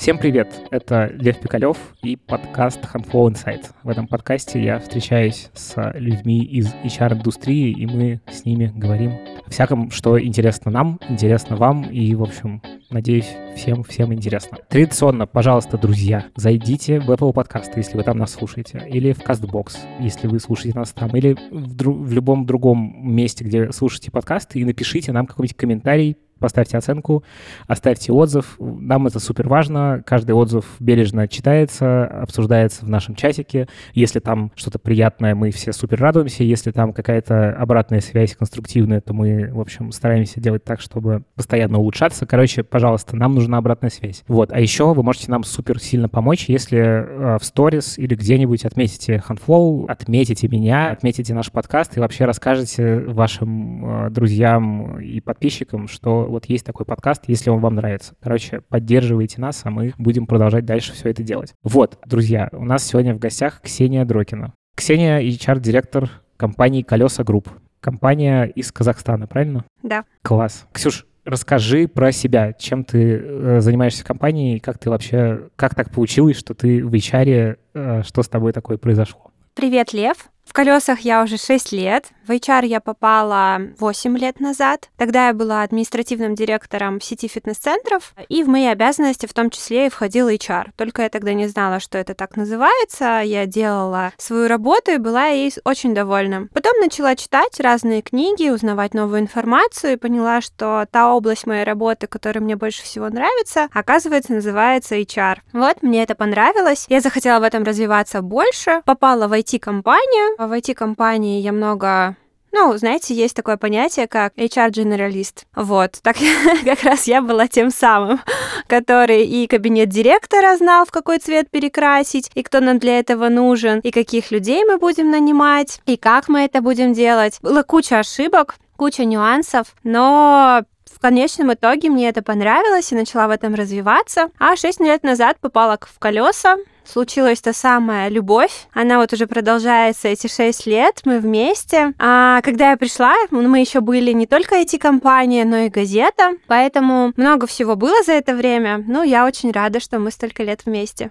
Всем привет! Это Лев Пикалев и подкаст Handflow Insight. В этом подкасте я встречаюсь с людьми из HR-индустрии, и мы с ними говорим о всяком, что интересно нам, интересно вам, и, в общем, надеюсь, всем, всем интересно. Традиционно, пожалуйста, друзья, зайдите в Apple подкасты, если вы там нас слушаете, или в CastBox, если вы слушаете нас там, или в, дру- в любом другом месте, где слушаете подкасты, и напишите нам какой-нибудь комментарий, поставьте оценку, оставьте отзыв. Нам это супер важно. Каждый отзыв бережно читается, обсуждается в нашем чатике. Если там что-то приятное, мы все супер радуемся. Если там какая-то обратная связь конструктивная, то мы, в общем, стараемся делать так, чтобы постоянно улучшаться. Короче, пожалуйста, нам нужна обратная связь. Вот. А еще вы можете нам супер сильно помочь, если э, в сторис или где-нибудь отметите Handflow, отметите меня, отметите наш подкаст и вообще расскажете вашим э, друзьям и подписчикам, что вот есть такой подкаст, если он вам нравится. Короче, поддерживайте нас, а мы будем продолжать дальше все это делать. Вот, друзья, у нас сегодня в гостях Ксения Дрокина. Ксения — HR-директор компании «Kolesa Group». Компания из Казахстана, правильно? Да. Класс. Ксюш, расскажи про себя. Чем ты э, занимаешься в компании, как ты вообще, как так получилось, что ты в HR, э, что с тобой такое произошло? Привет, Лев. В колесах я уже 6 лет. В HR я попала 8 лет назад. Тогда я была административным директором сети фитнес-центров, и в мои обязанности в том числе и входил HR. Только я тогда не знала, что это так называется. Я делала свою работу и была ей очень довольна. Потом начала читать разные книги, узнавать новую информацию и поняла, что та область моей работы, которая мне больше всего нравится, оказывается, называется HR. Вот, мне это понравилось. Я захотела в этом развиваться больше. Попала в IT-компанию, в IT-компании я много ну, знаете, есть такое понятие, как HR-дженералист. Вот, так как раз я была тем самым, который и кабинет директора знал, в какой цвет перекрасить, и кто нам для этого нужен, и каких людей мы будем нанимать, и как мы это будем делать. Была куча ошибок, куча нюансов, но в конечном итоге мне это понравилось и начала в этом развиваться. А шесть лет назад попала в колеса, случилась та самая любовь. Она вот уже продолжается эти шесть лет, мы вместе. А когда я пришла, мы еще были не только IT-компания, но и газета, поэтому много всего было за это время. Ну, я очень рада, что мы столько лет вместе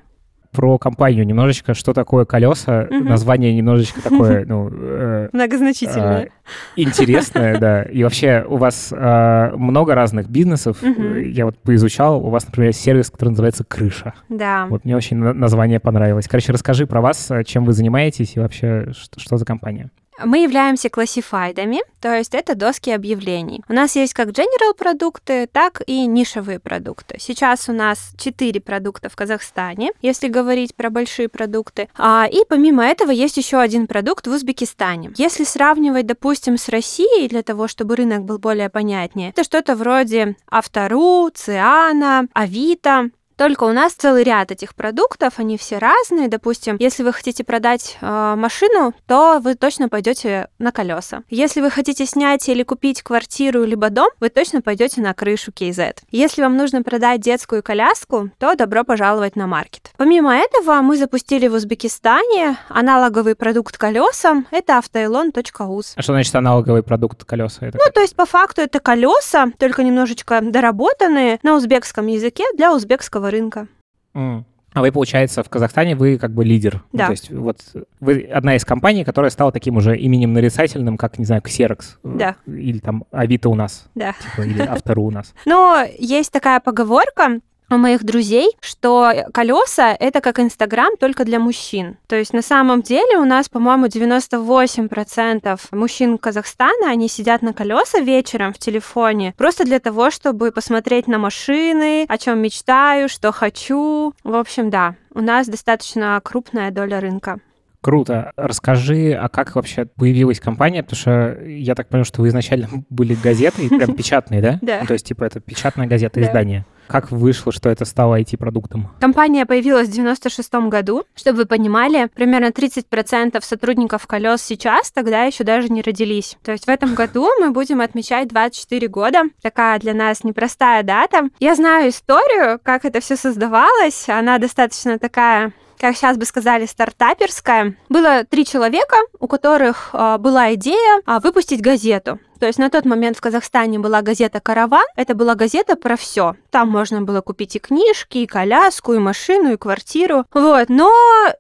про компанию немножечко, что такое колеса, угу. название немножечко такое, ну... Э, Многозначительное. Э, интересное, да. И вообще у вас э, много разных бизнесов. Угу. Я вот поизучал, у вас, например, сервис, который называется «Крыша». Да. Вот мне очень название понравилось. Короче, расскажи про вас, чем вы занимаетесь и вообще что, что за компания. Мы являемся классифайдами, то есть это доски объявлений. У нас есть как general продукты, так и нишевые продукты. Сейчас у нас 4 продукта в Казахстане, если говорить про большие продукты. А, и помимо этого есть еще один продукт в Узбекистане. Если сравнивать, допустим, с Россией, для того, чтобы рынок был более понятнее, это что-то вроде Автору, Циана, Авито, только у нас целый ряд этих продуктов, они все разные. Допустим, если вы хотите продать э, машину, то вы точно пойдете на колеса. Если вы хотите снять или купить квартиру либо дом, вы точно пойдете на крышу KZ. Если вам нужно продать детскую коляску, то добро пожаловать на маркет. Помимо этого, мы запустили в Узбекистане аналоговый продукт колесам. Это автоэлон.уз. А что значит аналоговый продукт колеса? Это ну, как? то есть по факту это колеса, только немножечко доработанные на узбекском языке для узбекского рынка. Mm. А вы, получается, в Казахстане вы как бы лидер. Да. Ну, то есть вот вы одна из компаний, которая стала таким уже именем нарицательным, как, не знаю, Xerox. Да. Или там Авито у нас. Да. Типа, или Автору у нас. Но есть такая поговорка, у моих друзей, что колеса это как Инстаграм только для мужчин. То есть на самом деле у нас, по-моему, 98% мужчин Казахстана, они сидят на колеса вечером в телефоне просто для того, чтобы посмотреть на машины, о чем мечтаю, что хочу. В общем, да, у нас достаточно крупная доля рынка. Круто. Расскажи, а как вообще появилась компания? Потому что я так понял, что вы изначально были газетой, прям печатной, да? Да. То есть, типа, это печатная газета, издание. Как вышло, что это стало IT-продуктом? Компания появилась в 96 году. Чтобы вы понимали, примерно 30% сотрудников колес сейчас тогда еще даже не родились. То есть в этом году мы будем отмечать 24 года. Такая для нас непростая дата. Я знаю историю, как это все создавалось. Она достаточно такая как сейчас бы сказали, стартаперская. Было три человека, у которых э, была идея э, выпустить газету. То есть на тот момент в Казахстане была газета «Караван». Это была газета про все. Там можно было купить и книжки, и коляску, и машину, и квартиру. Вот. Но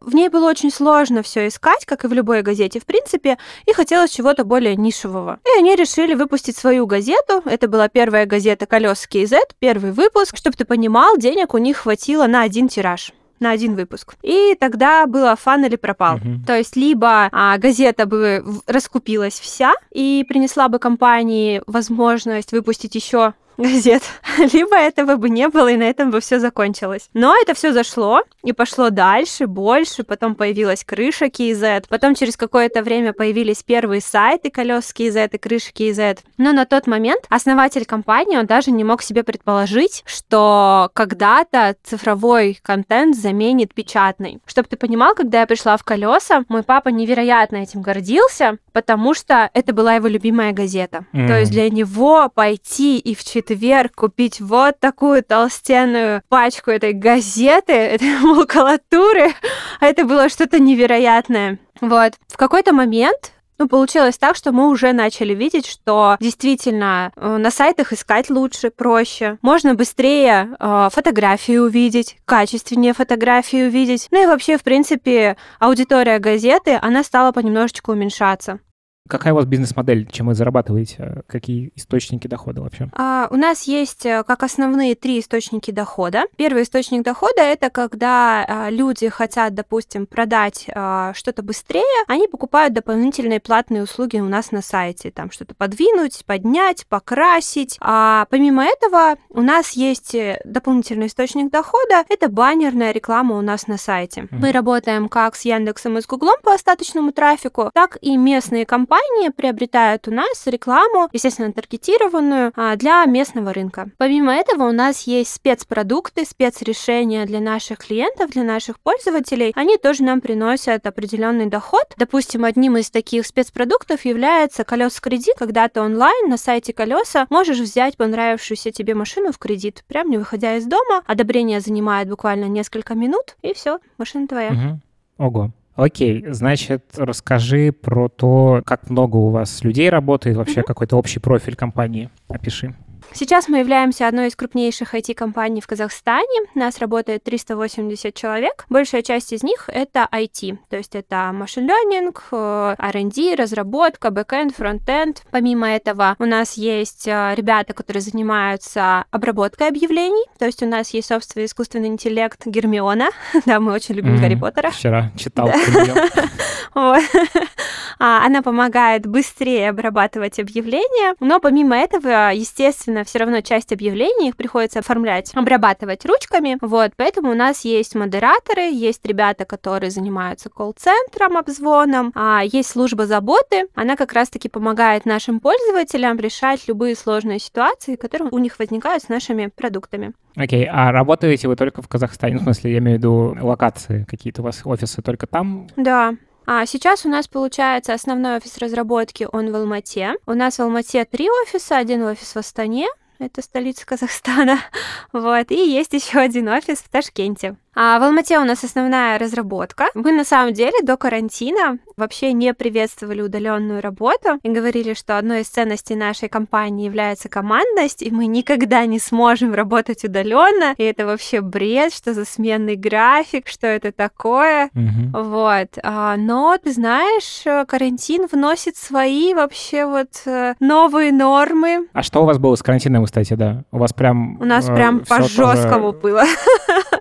в ней было очень сложно все искать, как и в любой газете, в принципе, и хотелось чего-то более нишевого. И они решили выпустить свою газету. Это была первая газета «Колес KZ», первый выпуск. Чтобы ты понимал, денег у них хватило на один тираж на один выпуск. И тогда было фан или пропал. Uh-huh. То есть либо а, газета бы раскупилась вся и принесла бы компании возможность выпустить еще газет, либо этого бы не было, и на этом бы все закончилось. Но это все зашло и пошло дальше, больше, потом появилась крыша KZ, потом через какое-то время появились первые сайты колес KZ и крыши KZ. Но на тот момент основатель компании, он даже не мог себе предположить, что когда-то цифровой контент заменит печатный. Чтобы ты понимал, когда я пришла в колеса, мой папа невероятно этим гордился, потому что это была его любимая газета. Mm. То есть для него пойти и в четверг купить вот такую толстенную пачку этой газеты, этой макулатуры, это было что-то невероятное. Вот. В какой-то момент ну, получилось так, что мы уже начали видеть, что действительно э, на сайтах искать лучше, проще. Можно быстрее э, фотографии увидеть, качественнее фотографии увидеть. Ну и вообще, в принципе, аудитория газеты, она стала понемножечку уменьшаться. Какая у вас бизнес-модель? Чем вы зарабатываете? Какие источники дохода вообще? А, у нас есть э, как основные три источники дохода. Первый источник дохода это когда а, люди хотят, допустим, продать а, что-то быстрее, они покупают дополнительные платные услуги у нас на сайте, там что-то подвинуть, поднять, покрасить. А помимо этого у нас есть э, дополнительный источник дохода, это баннерная реклама у нас на сайте. Mm-hmm. Мы работаем как с Яндексом и с Гуглом по остаточному трафику, так и местные компании компании приобретают у нас рекламу, естественно, таргетированную а, для местного рынка. Помимо этого у нас есть спецпродукты, спецрешения для наших клиентов, для наших пользователей. Они тоже нам приносят определенный доход. Допустим, одним из таких спецпродуктов является колес кредит, когда ты онлайн на сайте колеса можешь взять понравившуюся тебе машину в кредит, прям не выходя из дома. Одобрение занимает буквально несколько минут, и все, машина твоя. Угу. Ого. Окей, значит, расскажи про то, как много у вас людей работает, вообще mm-hmm. какой-то общий профиль компании. Опиши. Сейчас мы являемся одной из крупнейших IT-компаний в Казахстане. Нас работает 380 человек. Большая часть из них — это IT, то есть это машин learning, э, R&D, разработка, backend, frontend. Помимо этого у нас есть э, ребята, которые занимаются обработкой объявлений, то есть у нас есть собственный искусственный интеллект Гермиона. да, мы очень любим mm-hmm. Гарри Поттера. Вчера читал а, Она помогает быстрее обрабатывать объявления, но помимо этого, естественно, естественно, все равно часть объявлений их приходится оформлять, обрабатывать ручками. Вот, поэтому у нас есть модераторы, есть ребята, которые занимаются колл-центром, обзвоном, а есть служба заботы. Она как раз-таки помогает нашим пользователям решать любые сложные ситуации, которые у них возникают с нашими продуктами. Окей, okay. а работаете вы только в Казахстане? Ну, в смысле, я имею в виду локации какие-то у вас, офисы только там? Да, а сейчас у нас получается основной офис разработки, он в Алмате. У нас в Алмате три офиса, один офис в Астане, это столица Казахстана, вот, и есть еще один офис в Ташкенте. А в Алмате у нас основная разработка. Мы на самом деле до карантина вообще не приветствовали удаленную работу и говорили, что одной из ценностей нашей компании является командность, и мы никогда не сможем работать удаленно. И это вообще бред, что за сменный график, что это такое. Угу. Вот. А, но ты знаешь, карантин вносит свои вообще вот э, новые нормы. А что у вас было с карантином, кстати, да? У вас прям... У нас э, прям по жесткому тоже... было.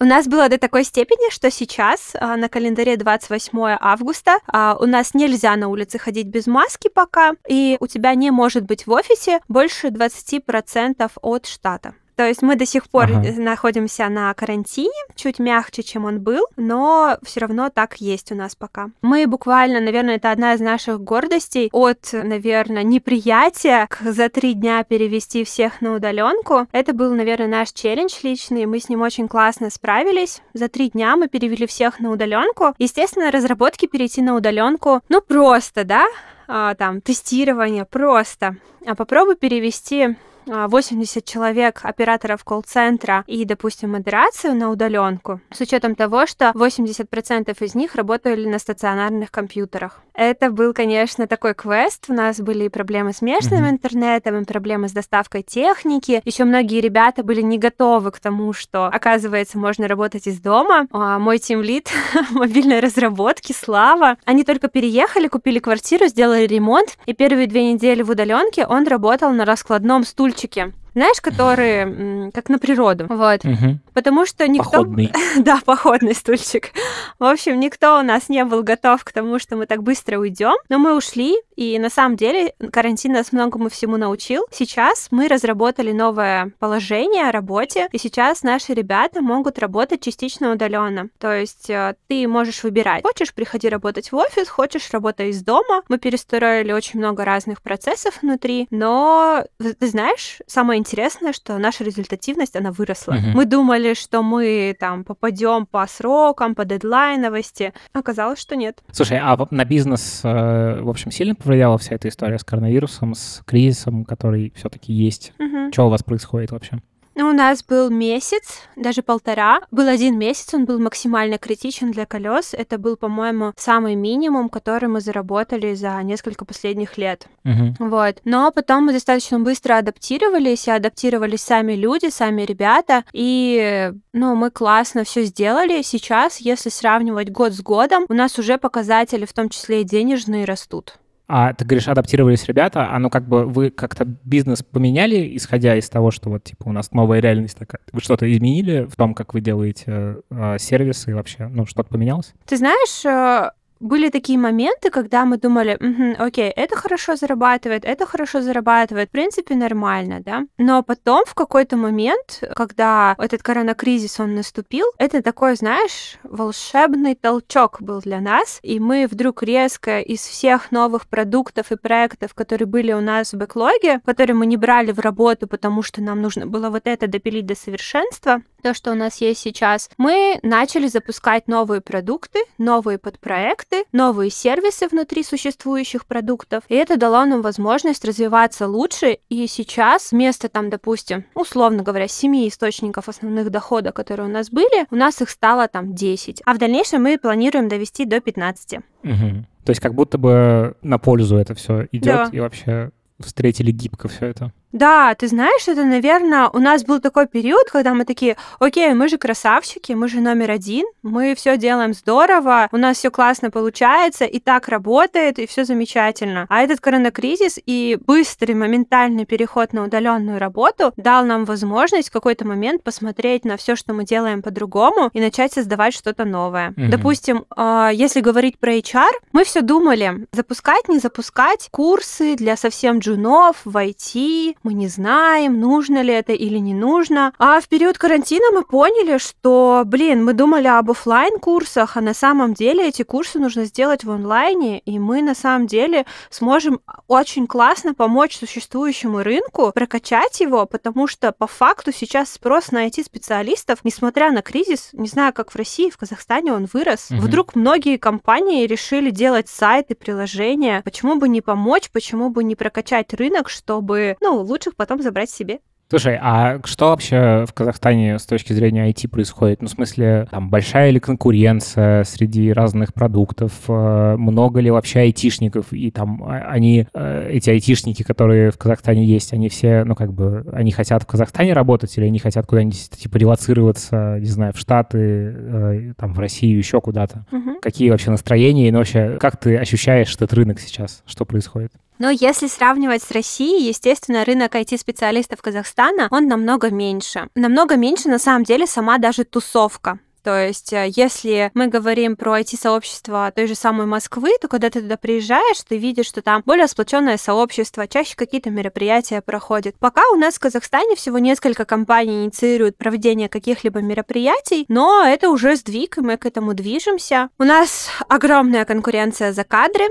У нас было до такой степени, что сейчас а, на календаре 28 августа а, у нас нельзя на улице ходить без маски пока, и у тебя не может быть в офисе больше 20% от штата. То есть мы до сих пор ага. находимся на карантине, чуть мягче, чем он был, но все равно так есть у нас пока. Мы буквально, наверное, это одна из наших гордостей от, наверное, неприятия к за три дня перевести всех на удаленку. Это был, наверное, наш челлендж личный. Мы с ним очень классно справились. За три дня мы перевели всех на удаленку. Естественно, разработки перейти на удаленку, ну просто, да, а, там тестирование просто. А попробуй перевести 80 человек операторов колл-центра и, допустим, модерацию на удаленку, с учетом того, что 80% из них работали на стационарных компьютерах. Это был, конечно, такой квест. У нас были проблемы с местным mm-hmm. интернетом, и проблемы с доставкой техники. Еще многие ребята были не готовы к тому, что, оказывается, можно работать из дома. А мой тимлит мобильной разработки, Слава, они только переехали, купили квартиру, сделали ремонт, и первые две недели в удаленке он работал на раскладном стульчике знаешь, которые как на природу. Вот. Угу. Потому что никто... Походный. да, походный стульчик. В общем, никто у нас не был готов к тому, что мы так быстро уйдем. Но мы ушли, и на самом деле карантин нас многому всему научил. Сейчас мы разработали новое положение о работе, и сейчас наши ребята могут работать частично удаленно. То есть э, ты можешь выбирать. Хочешь, приходи работать в офис, хочешь, работай из дома. Мы перестроили очень много разных процессов внутри, но ты знаешь, самое интересное, что наша результативность, она выросла. Uh-huh. Мы думали, что мы там попадем по срокам, по дедлайновости. Оказалось, что нет. Слушай, а на бизнес, э, в общем, сильно повлияла вся эта история с коронавирусом, с кризисом, который все-таки есть? Uh-huh. Что у вас происходит вообще? Ну, у нас был месяц, даже полтора. Был один месяц, он был максимально критичен для колес. Это был, по-моему, самый минимум, который мы заработали за несколько последних лет. Uh-huh. Вот. Но потом мы достаточно быстро адаптировались, и адаптировались сами люди, сами ребята. И, ну, мы классно все сделали. Сейчас, если сравнивать год с годом, у нас уже показатели, в том числе и денежные, растут. А ты говоришь, адаптировались ребята, а ну как бы вы как-то бизнес поменяли, исходя из того, что вот типа у нас новая реальность такая. Вы что-то изменили в том, как вы делаете э, сервисы и вообще, ну что-то поменялось? Ты знаешь, э, были такие моменты, когда мы думали, угу, окей, это хорошо зарабатывает, это хорошо зарабатывает, в принципе, нормально, да. Но потом в какой-то момент, когда этот коронакризис, он наступил, это такой, знаешь, волшебный толчок был для нас, и мы вдруг резко из всех новых продуктов и проектов, которые были у нас в бэклоге, которые мы не брали в работу, потому что нам нужно было вот это допилить до совершенства, то, что у нас есть сейчас, мы начали запускать новые продукты, новые подпроекты, новые сервисы внутри существующих продуктов, и это дало нам возможность развиваться лучше, и сейчас вместо там, допустим, условно говоря, семи источников основных дохода, которые у нас были, у нас их стало там 10, а в дальнейшем мы планируем довести до 15. Угу. То есть как будто бы на пользу это все идет да. и вообще встретили гибко все это. Да, ты знаешь, это, наверное, у нас был такой период, когда мы такие, окей, мы же красавчики, мы же номер один, мы все делаем здорово, у нас все классно получается, и так работает, и все замечательно. А этот коронакризис и быстрый моментальный переход на удаленную работу дал нам возможность в какой-то момент посмотреть на все, что мы делаем по-другому, и начать создавать что-то новое. Mm-hmm. Допустим, а, если говорить про HR, мы все думали, запускать, не запускать курсы для совсем джунов в IT, мы не знаем, нужно ли это или не нужно. А в период карантина мы поняли, что, блин, мы думали об офлайн курсах, а на самом деле эти курсы нужно сделать в онлайне, и мы на самом деле сможем очень классно помочь существующему рынку, прокачать его, потому что по факту сейчас спрос на IT-специалистов, несмотря на кризис, не знаю, как в России, в Казахстане он вырос. Угу. Вдруг многие компании решили делать сайты, приложения. Почему бы не помочь, почему бы не прокачать рынок, чтобы, ну, лучших потом забрать себе. Слушай, а что вообще в Казахстане с точки зрения IT происходит? Ну, в смысле, там, большая ли конкуренция среди разных продуктов? Э, много ли вообще айтишников? И там а, они, э, эти айтишники, которые в Казахстане есть, они все, ну, как бы, они хотят в Казахстане работать или они хотят куда-нибудь, типа, релацироваться, не знаю, в Штаты, э, там, в Россию, еще куда-то? Угу. Какие вообще настроения? Ну, вообще, как ты ощущаешь этот рынок сейчас? Что происходит? Но если сравнивать с Россией, естественно, рынок IT-специалистов Казахстана, он намного меньше. Намного меньше, на самом деле, сама даже тусовка. То есть, э, если мы говорим про IT-сообщество той же самой Москвы, то когда ты туда приезжаешь, ты видишь, что там более сплоченное сообщество, чаще какие-то мероприятия проходят. Пока у нас в Казахстане всего несколько компаний инициируют проведение каких-либо мероприятий, но это уже сдвиг, и мы к этому движемся. У нас огромная конкуренция за кадры.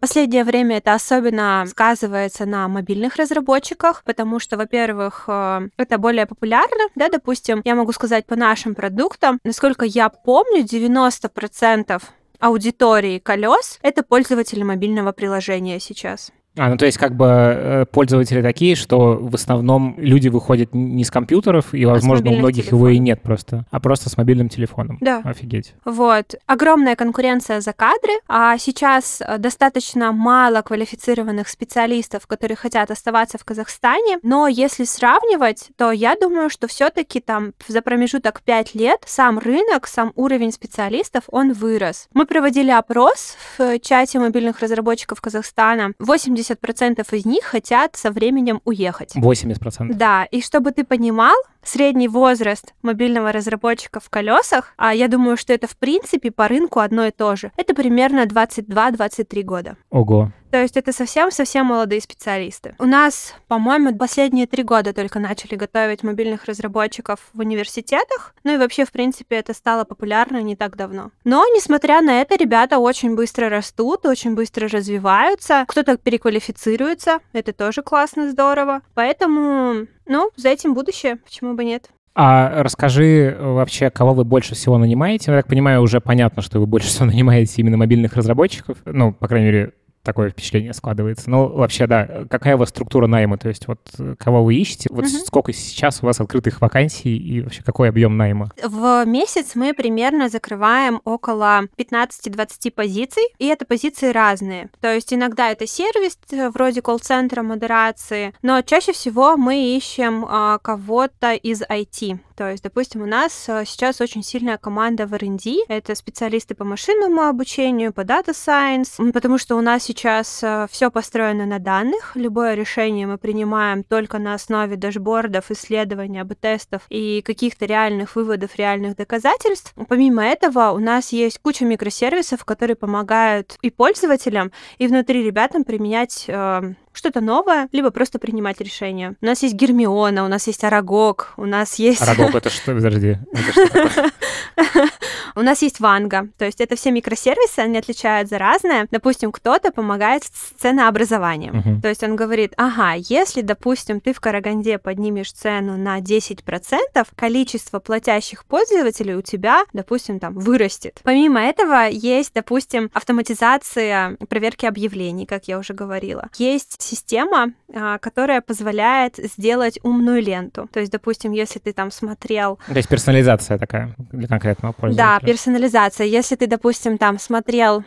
Последнее время это особенно сказывается на мобильных разработчиках, потому что, во-первых, э, это более популярно, да, допустим, я могу сказать по нашим продуктам, насколько насколько я помню, 90% аудитории колес это пользователи мобильного приложения сейчас. А, ну то есть как бы э, пользователи такие, что в основном люди выходят не с компьютеров, и, возможно, у многих телефонов. его и нет просто, а просто с мобильным телефоном. Да. Офигеть. Вот. Огромная конкуренция за кадры, а сейчас э, достаточно мало квалифицированных специалистов, которые хотят оставаться в Казахстане, но если сравнивать, то я думаю, что все таки там за промежуток 5 лет сам рынок, сам уровень специалистов, он вырос. Мы проводили опрос в чате мобильных разработчиков Казахстана. 80 80% из них хотят со временем уехать. 80%? Да, и чтобы ты понимал, средний возраст мобильного разработчика в колесах, а я думаю, что это в принципе по рынку одно и то же, это примерно 22-23 года. Ого. То есть это совсем-совсем молодые специалисты. У нас, по-моему, последние три года только начали готовить мобильных разработчиков в университетах. Ну и вообще, в принципе, это стало популярно не так давно. Но, несмотря на это, ребята очень быстро растут, очень быстро развиваются. Кто-то переквалифицируется, это тоже классно, здорово. Поэтому, ну, за этим будущее, почему бы нет. А расскажи вообще, кого вы больше всего нанимаете? Я так понимаю, уже понятно, что вы больше всего нанимаете именно мобильных разработчиков. Ну, по крайней мере, такое впечатление складывается. Ну, вообще, да, какая у вас структура найма? То есть вот кого вы ищете? Вот угу. сколько сейчас у вас открытых вакансий и вообще какой объем найма? В месяц мы примерно закрываем около 15-20 позиций, и это позиции разные. То есть иногда это сервис э, вроде колл-центра, модерации, но чаще всего мы ищем а, кого-то из IT. То есть, допустим, у нас э, сейчас очень сильная команда в R&D, это специалисты по машинному обучению, по Data Science, потому что у нас сейчас э, все построено на данных, любое решение мы принимаем только на основе дашбордов, исследований, АБ-тестов и каких-то реальных выводов, реальных доказательств. Помимо этого, у нас есть куча микросервисов, которые помогают и пользователям, и внутри ребятам применять э, что-то новое, либо просто принимать решения. У нас есть Гермиона, у нас есть Арагог, у нас есть... Арагог — это что? Подожди. У нас есть Ванга, то есть это все микросервисы, они отличаются разные. Допустим, кто-то помогает с ценообразованием. То есть он говорит, ага, если, допустим, ты в Караганде поднимешь цену на 10%, количество платящих пользователей у тебя, допустим, там вырастет. Помимо этого, есть, допустим, автоматизация проверки объявлений, как я уже говорила. Есть система, а, которая позволяет сделать умную ленту. То есть, допустим, если ты там смотрел... То есть персонализация такая для конкретного пользователя. Да, персонализация. Если ты, допустим, там смотрел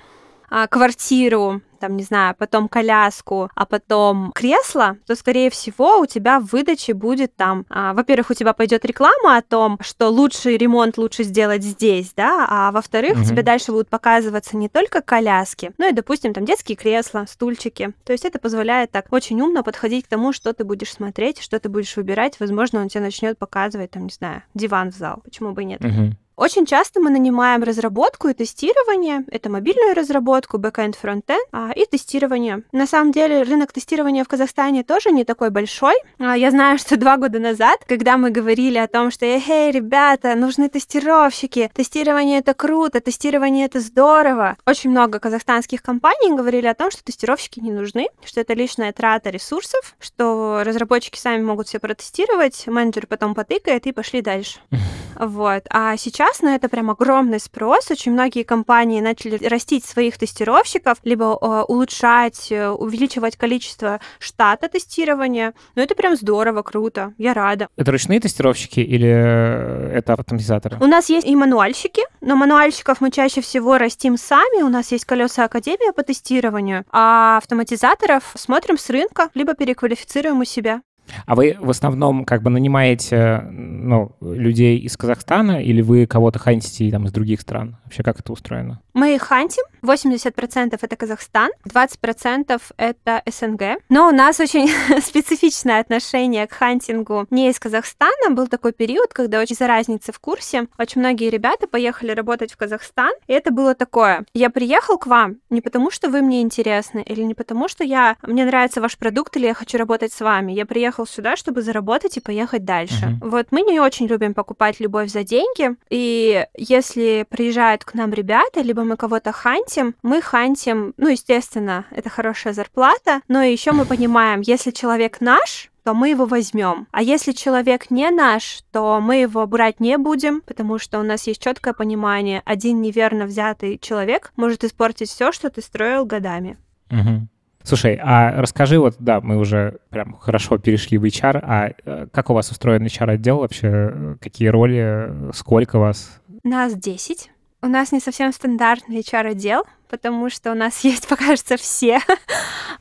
а, квартиру там, не знаю, потом коляску, а потом кресло, то, скорее всего, у тебя в выдаче будет там, а, во-первых, у тебя пойдет реклама о том, что лучший ремонт лучше сделать здесь, да, а во-вторых, угу. тебе дальше будут показываться не только коляски, но и, допустим, там детские кресла, стульчики. То есть это позволяет так очень умно подходить к тому, что ты будешь смотреть, что ты будешь выбирать. Возможно, он тебе начнет показывать, там, не знаю, диван в зал. Почему бы и нет? Угу. Очень часто мы нанимаем разработку и тестирование. Это мобильную разработку, бэкэнд, фронтенд а, и тестирование. На самом деле рынок тестирования в Казахстане тоже не такой большой. А, я знаю, что два года назад, когда мы говорили о том, что «Эй, ребята, нужны тестировщики, тестирование это круто, тестирование это здорово», очень много казахстанских компаний говорили о том, что тестировщики не нужны, что это лишняя трата ресурсов, что разработчики сами могут все протестировать, менеджер потом потыкает и пошли дальше. Вот. А сейчас на это прям огромный спрос. Очень многие компании начали растить своих тестировщиков, либо э, улучшать, э, увеличивать количество штата тестирования. Но это прям здорово, круто. Я рада. Это ручные тестировщики или э, это автоматизаторы? У нас есть и мануальщики, но мануальщиков мы чаще всего растим сами. У нас есть колеса Академия по тестированию, а автоматизаторов смотрим с рынка, либо переквалифицируем у себя. А вы в основном как бы нанимаете ну, людей из Казахстана или вы кого-то хантите там, из других стран? Вообще как это устроено? Мы хантим. 80% это Казахстан, 20% это СНГ. Но у нас очень специфичное отношение к хантингу не из Казахстана. Был такой период, когда очень за разницы в курсе. Очень многие ребята поехали работать в Казахстан. И это было такое. Я приехал к вам не потому, что вы мне интересны, или не потому, что я мне нравится ваш продукт, или я хочу работать с вами. Я приехал сюда, чтобы заработать и поехать дальше. Uh-huh. Вот мы не очень любим покупать любовь за деньги. И если приезжают к нам ребята, либо мы кого-то хантим, мы хантим, ну, естественно, это хорошая зарплата, но еще мы понимаем, если человек наш, то мы его возьмем. А если человек не наш, то мы его брать не будем, потому что у нас есть четкое понимание, один неверно взятый человек может испортить все, что ты строил годами. Угу. Слушай, а расскажи, вот, да, мы уже прям хорошо перешли в HR, а э, как у вас устроен HR-отдел вообще? Какие роли, сколько вас? Нас 10. У нас не совсем стандартный HR-отдел, потому что у нас есть, покажется, все.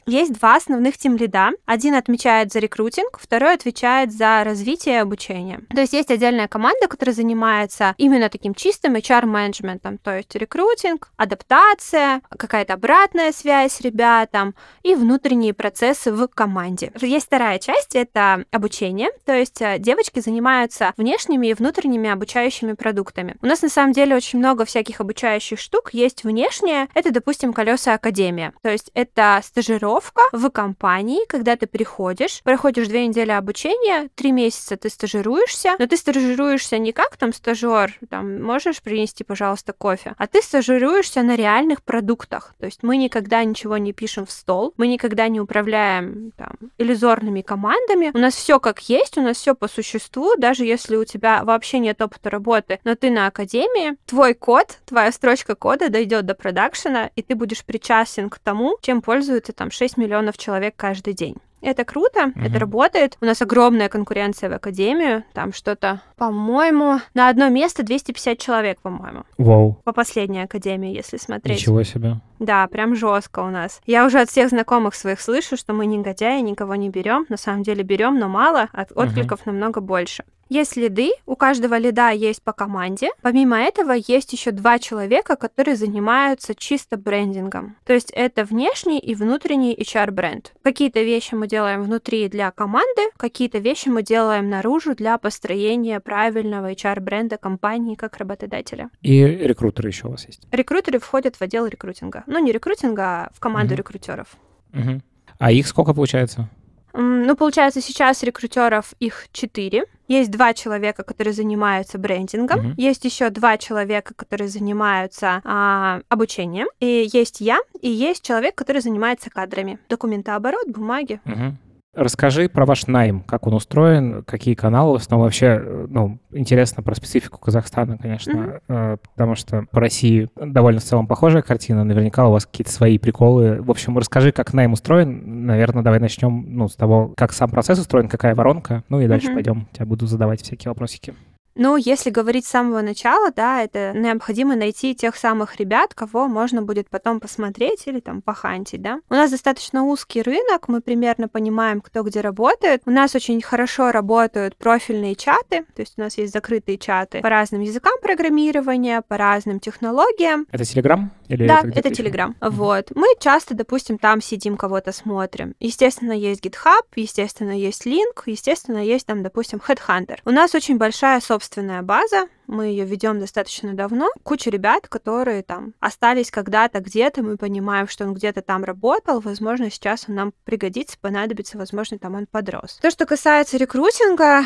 есть два основных тим-лида. Один отмечает за рекрутинг, второй отвечает за развитие и обучение. То есть есть отдельная команда, которая занимается именно таким чистым HR-менеджментом, то есть рекрутинг, адаптация, какая-то обратная связь ребятам и внутренние процессы в команде. Есть вторая часть, это обучение, то есть э, девочки занимаются внешними и внутренними обучающими продуктами. У нас на самом деле очень много всяких обучающих штук. Есть внешние, это, допустим, колеса Академия. То есть это стажировка в компании, когда ты приходишь, проходишь две недели обучения, три месяца ты стажируешься, но ты стажируешься не как там стажер, там, можешь принести, пожалуйста, кофе, а ты стажируешься на реальных продуктах. То есть мы никогда ничего не пишем в стол, мы никогда не управляем там иллюзорными командами. У нас все как есть, у нас все по существу, даже если у тебя вообще нет опыта работы, но ты на академии, твой код, твоя строчка кода дойдет до продакшена, Notion, и ты будешь причастен к тому, чем пользуются там 6 миллионов человек каждый день. Это круто, mm-hmm. это работает. У нас огромная конкуренция в академию. Там что-то, по-моему, на одно место 250 человек, по-моему. Вау. По последней академии, если смотреть. Ничего себе. Да, прям жестко у нас. Я уже от всех знакомых своих слышу, что мы негодяи, никого не берем. На самом деле берем, но мало, от откликов uh-huh. намного больше. Есть лиды, у каждого лида есть по команде. Помимо этого, есть еще два человека, которые занимаются чисто брендингом. То есть это внешний и внутренний HR-бренд. Какие-то вещи мы делаем внутри для команды, какие-то вещи мы делаем наружу для построения правильного HR-бренда компании как работодателя. И рекрутеры еще у вас есть? Рекрутеры входят в отдел рекрутинга. Ну, не рекрутинга, а в команду угу. рекрутеров. Угу. А их сколько получается? Ну, получается, сейчас рекрутеров их четыре. Есть два человека, которые занимаются брендингом. Mm-hmm. Есть еще два человека, которые занимаются а, обучением. И есть я, и есть человек, который занимается кадрами. Документооборот, бумаги. Mm-hmm. Расскажи про ваш найм, как он устроен, какие каналы в основном вообще, ну, интересно про специфику Казахстана, конечно, mm-hmm. потому что по России довольно в целом похожая картина, наверняка у вас какие-то свои приколы. В общем, расскажи, как найм устроен. Наверное, давай начнем, ну, с того, как сам процесс устроен, какая воронка, ну и дальше mm-hmm. пойдем, тебя буду задавать всякие вопросики. Ну, если говорить с самого начала, да, это необходимо найти тех самых ребят, кого можно будет потом посмотреть или там похантить, да. У нас достаточно узкий рынок, мы примерно понимаем, кто где работает. У нас очень хорошо работают профильные чаты, то есть у нас есть закрытые чаты по разным языкам программирования, по разным технологиям. Это Telegram? Или да, это, это Telegram. Mm-hmm. Вот. Мы часто, допустим, там сидим, кого-то смотрим. Естественно, есть GitHub, естественно, есть Link, естественно, есть там, допустим, Headhunter. У нас очень большая собственная база, мы ее ведем достаточно давно. Куча ребят, которые там остались когда-то где-то, мы понимаем, что он где-то там работал, возможно, сейчас он нам пригодится, понадобится, возможно, там он подрос. То, что касается рекрутинга,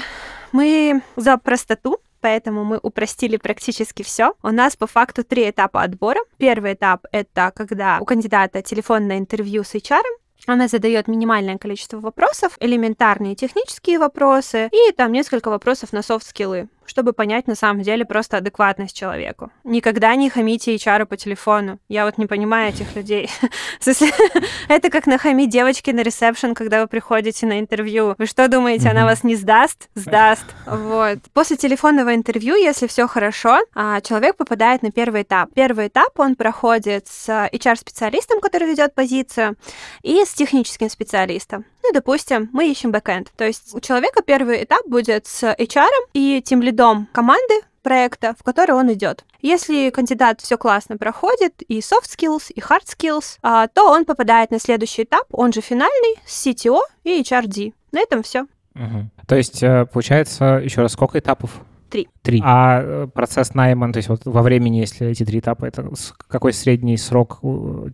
мы за простоту поэтому мы упростили практически все. У нас по факту три этапа отбора. Первый этап — это когда у кандидата телефонное интервью с HR, она задает минимальное количество вопросов, элементарные технические вопросы и там несколько вопросов на софт-скиллы чтобы понять на самом деле просто адекватность человеку. Никогда не хамите HR по телефону. Я вот не понимаю этих людей. Это как нахамить девочке на ресепшн, когда вы приходите на интервью. Вы что думаете, она вас не сдаст? Сдаст. Вот. После телефонного интервью, если все хорошо, а, человек попадает на первый этап. Первый этап он проходит с HR-специалистом, который ведет позицию, и с техническим специалистом. Ну, допустим, мы ищем бэкэнд. То есть у человека первый этап будет с HR и тем лидом команды проекта, в который он идет. Если кандидат все классно проходит, и soft skills, и hard skills, а, то он попадает на следующий этап, он же финальный, с CTO и HRD. На этом все. Угу. То есть, э, получается, еще раз, сколько этапов? Три. Три. А э, процесс найма, то есть вот во времени, если эти три этапа, это какой средний срок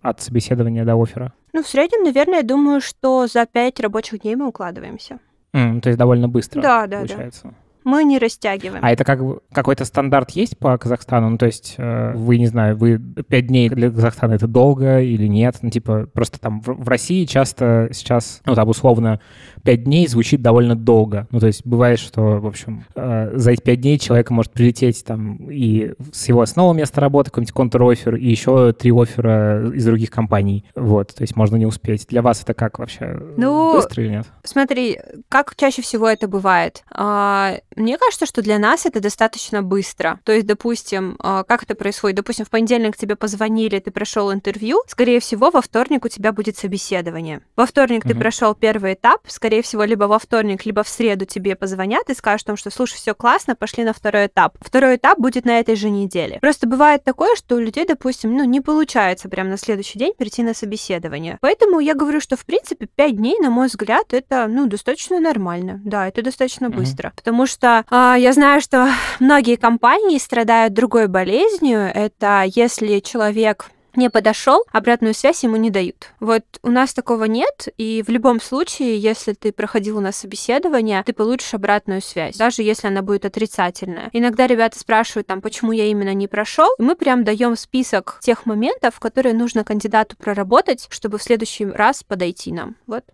от собеседования до оффера? Ну, в среднем, наверное, я думаю, что за пять рабочих дней мы укладываемся. Mm, то есть довольно быстро. Да, да, получается. да. Мы не растягиваем. А это как какой-то стандарт есть по Казахстану? Ну, то есть э, вы, не знаю, вы пять дней для Казахстана это долго или нет? Ну, типа, просто там в, России часто сейчас, ну, там, условно, пять дней звучит довольно долго. Ну, то есть бывает, что, в общем, э, за эти пять дней человек может прилететь там и с его основного места работы, какой-нибудь контр-офер, и еще три оффера из других компаний. Вот, то есть можно не успеть. Для вас это как вообще? Ну, Быстро или нет? Смотри, как чаще всего это бывает? Мне кажется, что для нас это достаточно быстро. То есть, допустим, а, как это происходит? Допустим, в понедельник тебе позвонили, ты прошел интервью, скорее всего, во вторник у тебя будет собеседование. Во вторник угу. ты прошел первый этап, скорее всего, либо во вторник, либо в среду тебе позвонят и скажут, что, слушай, все классно, пошли на второй этап. Второй этап будет на этой же неделе. Просто бывает такое, что у людей, допустим, ну, не получается прямо на следующий день прийти на собеседование. Поэтому я говорю, что, в принципе, 5 дней, на мой взгляд, это, ну, достаточно нормально. Да, это достаточно mm-hmm. быстро. Потому что а, я знаю, что многие компании страдают другой болезнью. Это если человек не подошел, обратную связь ему не дают. Вот у нас такого нет, и в любом случае, если ты проходил у нас собеседование, ты получишь обратную связь, даже если она будет отрицательная. Иногда ребята спрашивают там, почему я именно не прошел, и мы прям даем список тех моментов, которые нужно кандидату проработать, чтобы в следующий раз подойти нам. Вот.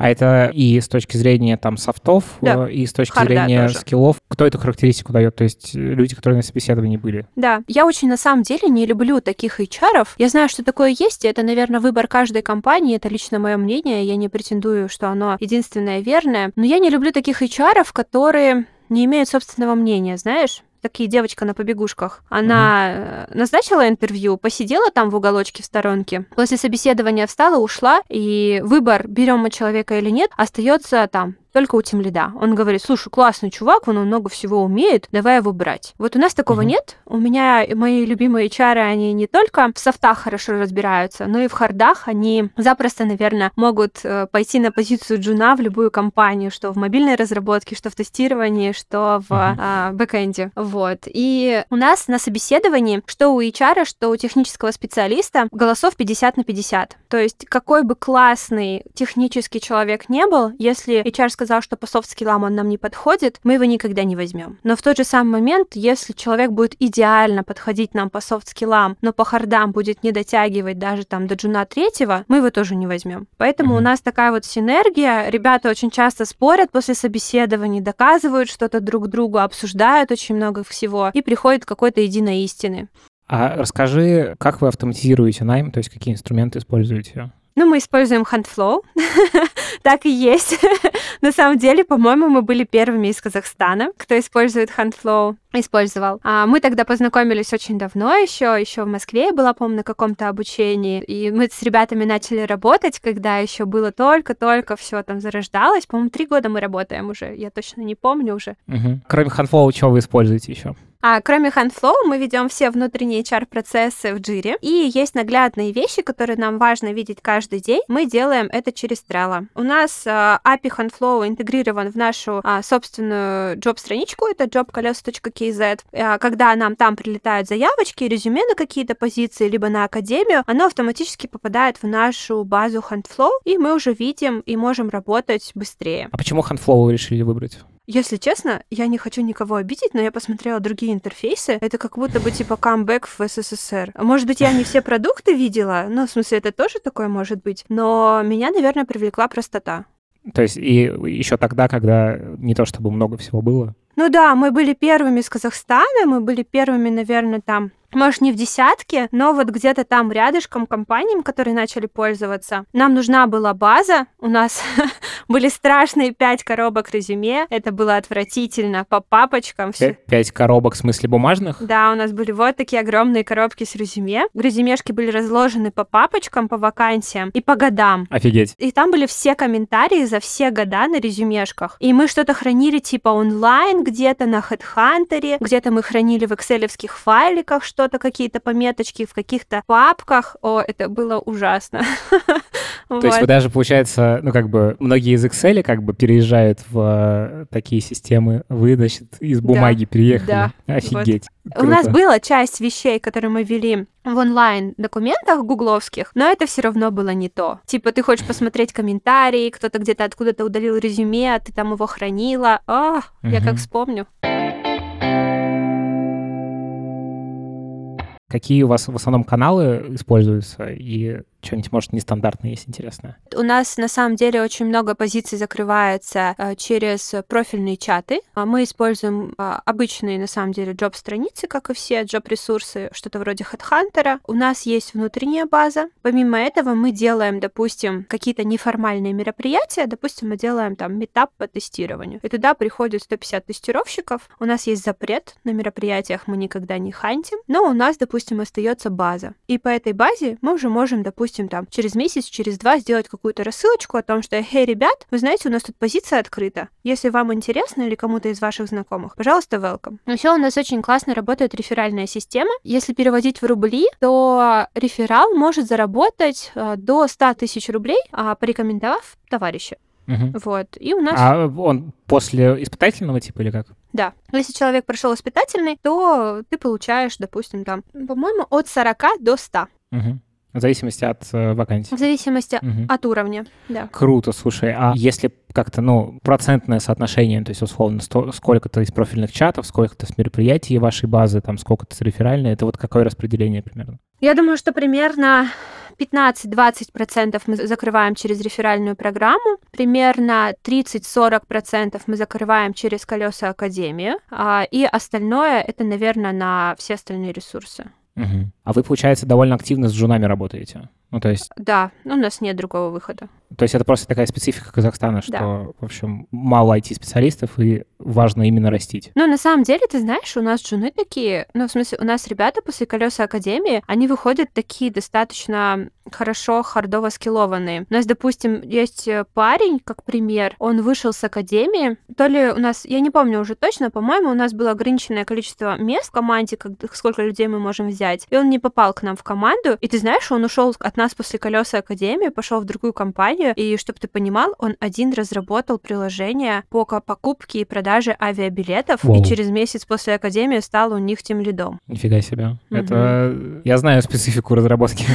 А это и с точки зрения там софтов, да. Э, и с точки Харда зрения тоже. скиллов. Кто эту характеристику дает? То есть э, люди, которые на собеседовании были? Да. Я очень на самом деле не люблю таких HR. Я знаю, что такое есть, и это, наверное, выбор каждой компании. Это лично мое мнение. Я не претендую, что оно единственное верное. Но я не люблю таких HR, которые не имеют собственного мнения, знаешь? Такие девочка на побегушках. Она угу. назначила интервью, посидела там в уголочке в сторонке. После собеседования встала, ушла, и выбор, берем мы человека или нет, остается там только у Тимлида. Он говорит, слушай, классный чувак, он много всего умеет, давай его брать. Вот у нас такого mm-hmm. нет. У меня мои любимые чары, они не только в софтах хорошо разбираются, но и в хардах они запросто, наверное, могут э, пойти на позицию джуна в любую компанию, что в мобильной разработке, что в тестировании, что в mm-hmm. э, backend е. Вот. И у нас на собеседовании, что у HR, что у технического специалиста, голосов 50 на 50. То есть какой бы классный технический человек не был, если HR сказал, что по soft skill ам он нам не подходит, мы его никогда не возьмем. Но в тот же самый момент, если человек будет идеально подходить нам по soft skill ам, но по hard ам будет не дотягивать даже там до джуна третьего, мы его тоже не возьмем. Поэтому mm-hmm. у нас такая вот синергия. Ребята очень часто спорят после собеседований, доказывают что-то друг другу, обсуждают очень много всего и приходит к какой-то единой истины. А расскажи, как вы автоматизируете найм, то есть какие инструменты используете? Ну, мы используем HandFlow. так и есть. На самом деле, по-моему, мы были первыми из Казахстана, кто использует HandFlow использовал. А мы тогда познакомились очень давно еще, еще в Москве я была, помню, на каком-то обучении, и мы с ребятами начали работать, когда еще было только-только все там зарождалось. По-моему, три года мы работаем уже, я точно не помню уже. Угу. Кроме HandFlow, что вы используете еще? А кроме HandFlow мы ведем все внутренние HR-процессы в Jira, и есть наглядные вещи, которые нам важно видеть каждый день. Мы делаем это через Trello. У нас а, API HandFlow интегрирован в нашу а, собственную job-страничку, это jobkolesa.kz. А, когда нам там прилетают заявочки, резюме на какие-то позиции, либо на академию, оно автоматически попадает в нашу базу HandFlow, и мы уже видим и можем работать быстрее. А почему HandFlow вы решили выбрать? Если честно, я не хочу никого обидеть, но я посмотрела другие интерфейсы. Это как будто бы типа камбэк в СССР. Может быть, я не все продукты видела, ну, в смысле, это тоже такое может быть. Но меня, наверное, привлекла простота. То есть и еще тогда, когда не то чтобы много всего было? Ну да, мы были первыми из Казахстана, мы были первыми, наверное, там может, не в десятке, но вот где-то там рядышком компаниям, которые начали пользоваться. Нам нужна была база, у нас были страшные пять коробок резюме, это было отвратительно, по папочкам. Пять коробок в смысле бумажных? Да, у нас были вот такие огромные коробки с резюме. Резюмешки были разложены по папочкам, по вакансиям и по годам. Офигеть. И там были все комментарии за все года на резюмешках. И мы что-то хранили типа онлайн где-то на HeadHunter, где-то мы хранили в экселевских файликах, что что-то, какие-то пометочки в каких-то папках. О, это было ужасно. То есть вы даже, получается, ну, как бы, многие из Excel как бы переезжают в э, такие системы. Вы, значит, из бумаги переехали. Офигеть. У нас была часть вещей, которые мы вели в онлайн документах гугловских, но это все равно было не то. Типа ты хочешь посмотреть комментарии, кто-то где-то откуда-то удалил резюме, а ты там его хранила. А, я как вспомню. Какие у вас в основном каналы используются и что-нибудь, может, нестандартное есть интересное? У нас на самом деле очень много позиций закрывается э, через профильные чаты. А мы используем а, обычные, на самом деле, джоб-страницы, как и все, джоб-ресурсы, что-то вроде HeadHunter. У нас есть внутренняя база. Помимо этого мы делаем, допустим, какие-то неформальные мероприятия. Допустим, мы делаем там метап по тестированию. И туда приходят 150 тестировщиков. У нас есть запрет на мероприятиях, мы никогда не хантим. Но у нас, допустим, остается база. И по этой базе мы уже можем, допустим, допустим, там, через месяц, через два сделать какую-то рассылочку о том, что, эй, ребят, вы знаете, у нас тут позиция открыта. Если вам интересно или кому-то из ваших знакомых, пожалуйста, welcome. Еще у нас очень классно работает реферальная система. Если переводить в рубли, то реферал может заработать э, до 100 тысяч рублей, а, порекомендовав товарища. Угу. Вот. И у нас... А он после испытательного типа или как? Да. Если человек прошел испытательный, то ты получаешь, допустим, там, по-моему, от 40 до 100. Угу. В зависимости от э, вакансии. В зависимости угу. от уровня, да. Круто, слушай. А если как-то, ну, процентное соотношение, то есть, условно, сто, сколько-то из профильных чатов, сколько-то с мероприятий вашей базы, там, сколько-то с реферальной, это вот какое распределение примерно? Я думаю, что примерно 15-20% мы закрываем через реферальную программу, примерно 30-40% мы закрываем через колеса Академии, а, и остальное это, наверное, на все остальные ресурсы. Угу. А вы, получается, довольно активно с жунами работаете? Ну, то есть... Да, у нас нет другого выхода. То есть это просто такая специфика Казахстана, что, да. в общем, мало IT-специалистов, и важно именно растить. Ну, на самом деле, ты знаешь, у нас джуны такие, ну, в смысле, у нас ребята после колеса Академии, они выходят такие достаточно хорошо хардово скиллованные. У нас, допустим, есть э, парень, как пример, он вышел с Академии, то ли у нас, я не помню уже точно, по-моему, у нас было ограниченное количество мест в команде, как, сколько людей мы можем взять, и он не попал к нам в команду, и ты знаешь, он ушел от нас после колеса Академии, пошел в другую компанию, и чтобы ты понимал, он один разработал приложение по покупке и продаже авиабилетов, Воу. и через месяц после Академии стал у них тем лидом. Нифига себе. Угу. Это... Я знаю специфику разработки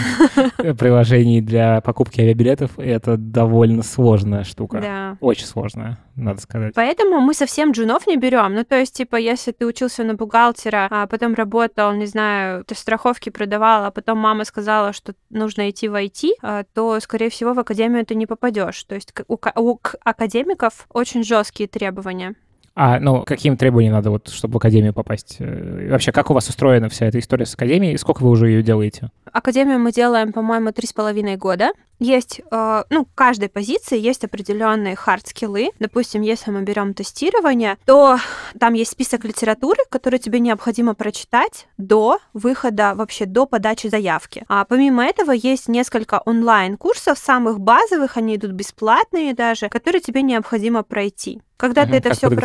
приложений для покупки авиабилетов, это довольно сложная штука. Да. Очень сложная, надо сказать. Поэтому мы совсем джунов не берем. Ну, то есть, типа, если ты учился на бухгалтера, а потом работал, не знаю, ты страховки продавал, а потом мама сказала, что нужно идти в IT, а, то, скорее всего, в академию ты не попадешь. То есть у, у академиков очень жесткие требования. А, ну, каким требованиям надо, вот, чтобы в академию попасть? Э, вообще, как у вас устроена вся эта история с академией? Сколько вы уже ее делаете? Академию мы делаем, по-моему, три с половиной года. Есть, э, ну, каждой позиции есть определенные хард-скиллы. Допустим, если мы берем тестирование, то там есть список литературы, который тебе необходимо прочитать до выхода, вообще до подачи заявки. А помимо этого есть несколько онлайн-курсов, самых базовых, они идут бесплатные даже, которые тебе необходимо пройти. Когда угу, ты это все про...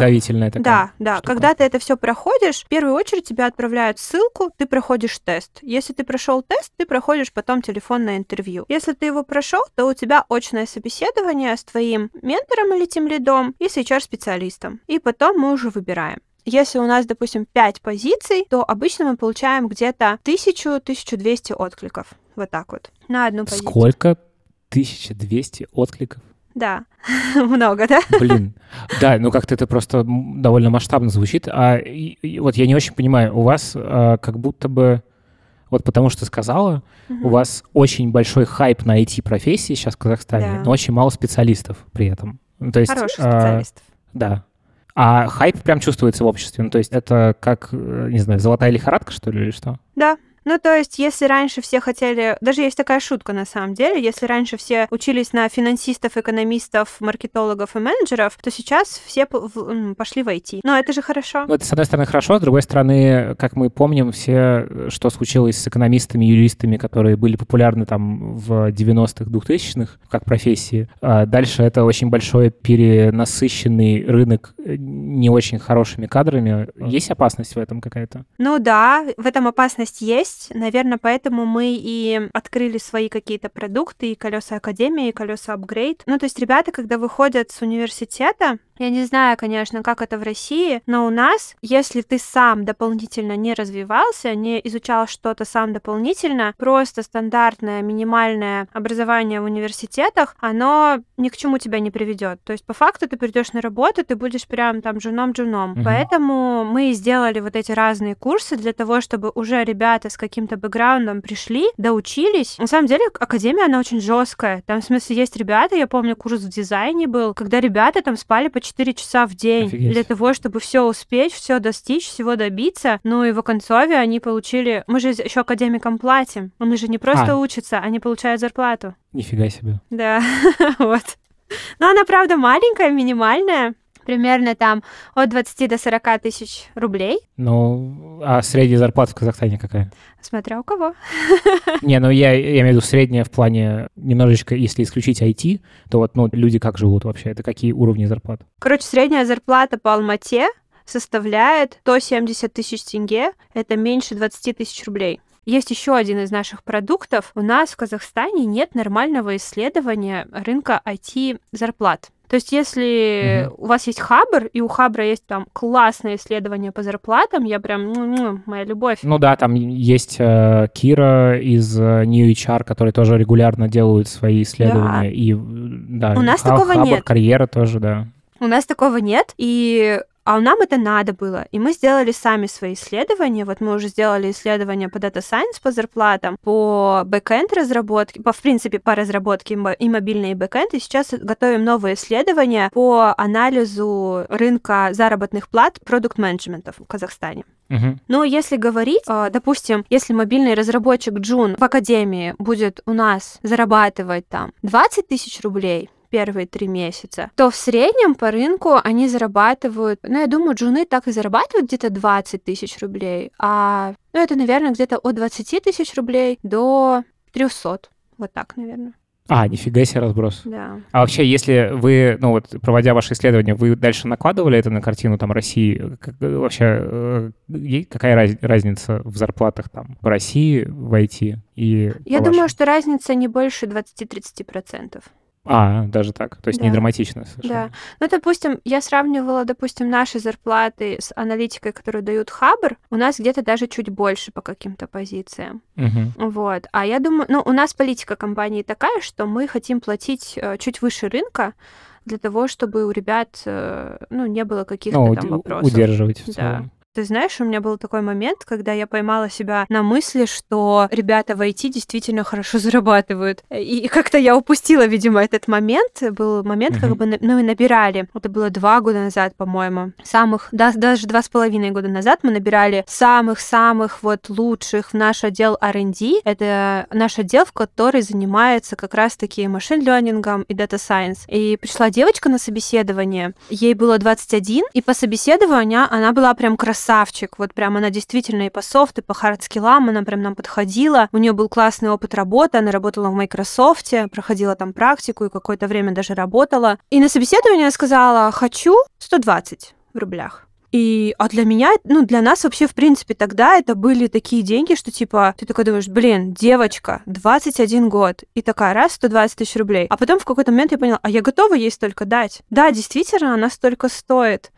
такая. Да, да. Штука. Когда ты это все проходишь, в первую очередь тебя отправляют ссылку, ты проходишь тест. Если ты прошел тест, ты проходишь потом телефонное интервью. Если ты его прошел, то у тебя очное собеседование с твоим ментором или тем лидом и с HR-специалистом. И потом мы уже выбираем. Если у нас, допустим, 5 позиций, то обычно мы получаем где-то 1000-1200 откликов. Вот так вот. На одну позицию. Сколько? 1200 откликов? Да, много, да? Блин, да, ну как-то это просто довольно масштабно звучит. А и, и, вот я не очень понимаю, у вас а, как будто бы, вот потому что сказала, угу. у вас очень большой хайп на IT-профессии сейчас в Казахстане, да. но очень мало специалистов при этом. Ну, то есть, Хороших а, специалистов. Да. А хайп прям чувствуется в обществе. Ну, то есть это как, э, не знаю, золотая лихорадка, что ли, или что? Да, Ну, то есть, если раньше все хотели... Даже есть такая шутка, на самом деле. Если раньше все учились на финансистов, экономистов, маркетологов и менеджеров, то сейчас все пошли в IT. Но это же хорошо. Ну, это, с одной стороны, хорошо. С другой стороны, как мы помним, все, что случилось с экономистами, юристами, которые были популярны там в 90-х, 2000-х, как профессии. А дальше это очень большой перенасыщенный рынок э, не очень хорошими кадрами. Есть опасность в этом какая-то? Ну да, в этом опасность есть. Наверное, поэтому мы и открыли свои какие-то продукты, и колеса Академии, и колеса Апгрейд. Ну, то есть ребята, когда выходят с университета, я не знаю, конечно, как это в России, но у нас, если ты сам дополнительно не развивался, не изучал что-то сам дополнительно, просто стандартное минимальное образование в университетах, оно ни к чему тебя не приведет. То есть по факту ты придешь на работу, ты будешь прям там джуном-джуном. Угу. Поэтому мы сделали вот эти разные курсы для того, чтобы уже ребята с каким-то бэкграундом пришли, доучились. На самом деле, академия, она очень жесткая. Там, в смысле, есть ребята, я помню, курс в дизайне был, когда ребята там спали по 4 часа в день Офигеть. для того, чтобы все успеть, все достичь, всего добиться. Ну и в оконцове они получили... Мы же еще академикам платим. они же не просто а. учатся, они получают зарплату. Нифига себе. Да, вот. Но она, правда, маленькая, минимальная примерно там от 20 до 40 тысяч рублей. Ну, а средняя зарплата в Казахстане какая? Смотря у кого. Не, ну я, я имею в виду средняя в плане немножечко, если исключить IT, то вот ну, люди как живут вообще? Это какие уровни зарплат? Короче, средняя зарплата по Алмате составляет 170 тысяч тенге, это меньше 20 тысяч рублей. Есть еще один из наших продуктов. У нас в Казахстане нет нормального исследования рынка IT-зарплат. То есть, если угу. у вас есть Хабр, и у Хабра есть там классное исследование по зарплатам, я прям, ну, ну моя любовь. Ну да, там есть э, Кира из э, New HR, который тоже регулярно делают свои исследования. Да. И да, у нас такого Хабр, нет. карьера тоже, да. У нас такого нет, и а нам это надо было. И мы сделали сами свои исследования. Вот мы уже сделали исследования по Data Science по зарплатам, по backend разработке, по, в принципе, по разработке и мобильной и backend. И сейчас готовим новые исследования по анализу рынка заработных плат product-менеджеров в Казахстане. Uh-huh. Но если говорить, а, допустим, если мобильный разработчик Джун в академии будет у нас зарабатывать там 20 тысяч рублей, первые три месяца, то в среднем по рынку они зарабатывают, ну, я думаю, джуны так и зарабатывают где-то 20 тысяч рублей, а, ну, это, наверное, где-то от 20 тысяч рублей до 300. Вот так, наверное. А, нифига себе разброс. Да. А вообще, если вы, ну вот, проводя ваши исследования, вы дальше накладывали это на картину там России? Как, вообще, э, какая раз, разница в зарплатах там в России, в IT и Я думаю, что разница не больше 20-30%. А, даже так. То есть да. не драматично совершенно. Да. Ну, допустим, я сравнивала, допустим, наши зарплаты с аналитикой, которую дают Хабр. У нас где-то даже чуть больше по каким-то позициям. Угу. Вот. А я думаю, ну, у нас политика компании такая, что мы хотим платить э, чуть выше рынка, для того, чтобы у ребят, э, ну, не было каких-то ну, там вопросов. Удерживать в целом. Да. Ты знаешь, у меня был такой момент, когда я поймала себя на мысли, что ребята в IT действительно хорошо зарабатывают. И как-то я упустила, видимо, этот момент. Был момент, mm-hmm. как бы ну, мы набирали. Это было два года назад, по-моему. Самых, да, даже два с половиной года назад мы набирали самых-самых вот лучших в наш отдел R&D. Это наш отдел, в который занимается как раз-таки machine learning ом и data science. И пришла девочка на собеседование. Ей было 21, и по собеседованию она была прям красавица красавчик. Вот прям она действительно и по софт, и по hard skill ам она прям нам подходила. У нее был классный опыт работы, она работала в Microsoft, проходила там практику и какое-то время даже работала. И на собеседовании она сказала, хочу 120 в рублях. И, а для меня, ну, для нас вообще, в принципе, тогда это были такие деньги, что, типа, ты такой думаешь, блин, девочка, 21 год, и такая, раз, 120 тысяч рублей. А потом в какой-то момент я поняла, а я готова ей столько дать. Да, действительно, она столько стоит.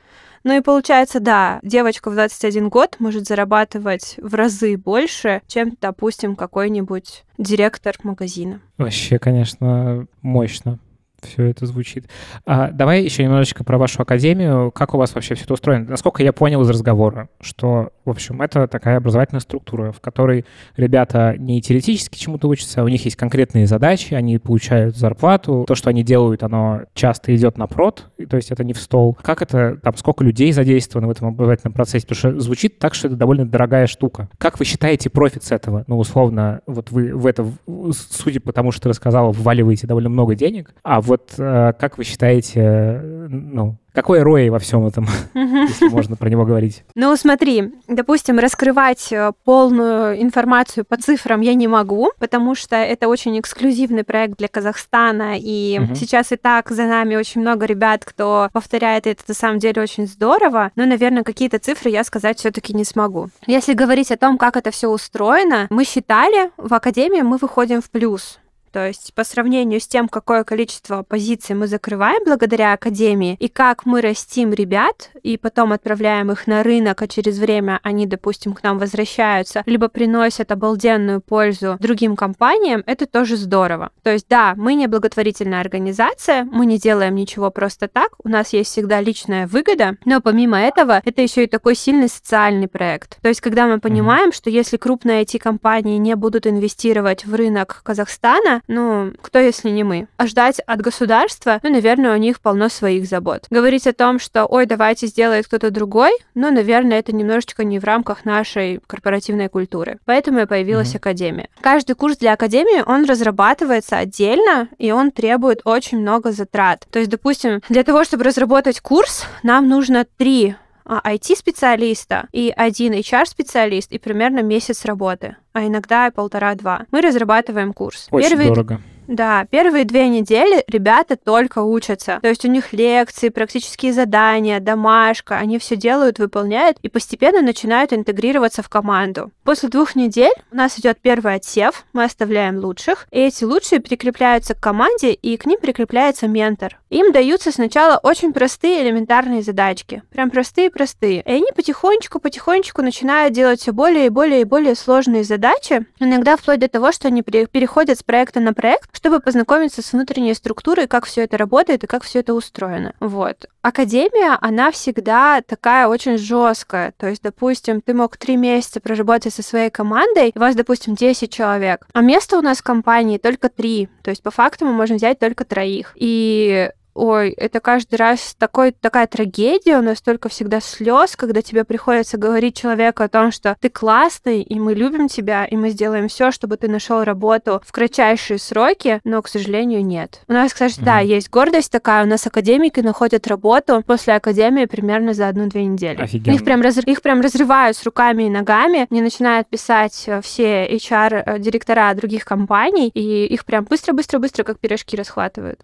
Ну и получается, да, девочка в 21 год может зарабатывать в разы больше, чем, допустим, какой-нибудь директор магазина. Вообще, конечно, мощно. Все это звучит. А, давай еще немножечко про вашу академию. Как у вас вообще все это устроено? Насколько я понял из разговора, что, в общем, это такая образовательная структура, в которой ребята не теоретически чему-то учатся, а у них есть конкретные задачи, они получают зарплату. То, что они делают, оно часто идет на прод, то есть это не в стол. Как это, там, сколько людей задействовано в этом образовательном процессе? Потому что звучит так, что это довольно дорогая штука. Как вы считаете профит с этого? Ну, условно, вот вы в это, судя по тому, что ты рассказала, вваливаете довольно много денег, а вот вот э, как вы считаете, э, ну, какой ROI во всем этом, если можно про него говорить? Ну, смотри, допустим, раскрывать э, полную информацию по цифрам я не могу, потому что это очень эксклюзивный проект для Казахстана, и угу. сейчас и так за нами очень много ребят, кто повторяет это, на самом деле очень здорово, но, наверное, какие-то цифры я сказать все-таки не смогу. Если говорить о том, как это все устроено, мы считали, в Академии мы выходим в плюс. То есть по сравнению с тем, какое количество позиций мы закрываем благодаря Академии, и как мы растим ребят, и потом отправляем их на рынок, а через время они, допустим, к нам возвращаются, либо приносят обалденную пользу другим компаниям, это тоже здорово. То есть да, мы не благотворительная организация, мы не делаем ничего просто так, у нас есть всегда личная выгода, но помимо этого, это еще и такой сильный социальный проект. То есть когда мы понимаем, что если крупные IT-компании не будут инвестировать в рынок Казахстана, ну, кто если не мы? А ждать от государства, ну, наверное, у них полно своих забот. Говорить о том, что, ой, давайте сделает кто-то другой, ну, наверное, это немножечко не в рамках нашей корпоративной культуры. Поэтому и появилась mm-hmm. Академия. Каждый курс для Академии, он разрабатывается отдельно, и он требует очень много затрат. То есть, допустим, для того, чтобы разработать курс, нам нужно три IT-специалиста и один HR-специалист и примерно месяц работы, а иногда и полтора-два. Мы разрабатываем курс. Очень Первый... дорого. Да, первые две недели ребята только учатся. То есть у них лекции, практические задания, домашка, они все делают, выполняют и постепенно начинают интегрироваться в команду. После двух недель у нас идет первый отсев, мы оставляем лучших, и эти лучшие прикрепляются к команде, и к ним прикрепляется ментор. Им даются сначала очень простые элементарные задачки, прям простые-простые. И они потихонечку-потихонечку начинают делать все более и более и более сложные задачи, иногда вплоть до того, что они переходят с проекта на проект, чтобы познакомиться с внутренней структурой, как все это работает и как все это устроено. Вот. Академия, она всегда такая очень жесткая. То есть, допустим, ты мог три месяца проработать со своей командой, у вас, допустим, 10 человек, а место у нас в компании только три. То есть, по факту мы можем взять только троих. И Ой, это каждый раз такой, такая трагедия, у нас столько всегда слез, когда тебе приходится говорить человеку о том, что ты классный, и мы любим тебя, и мы сделаем все, чтобы ты нашел работу в кратчайшие сроки, но, к сожалению, нет. У нас, кстати, mm-hmm. да, есть гордость такая, у нас академики находят работу после академии примерно за одну-две недели. Офигенно. Их прям, раз... их прям разрывают с руками и ногами, они начинают писать э, все HR-директора э, других компаний, и их прям быстро-быстро-быстро как пирожки расхватывают.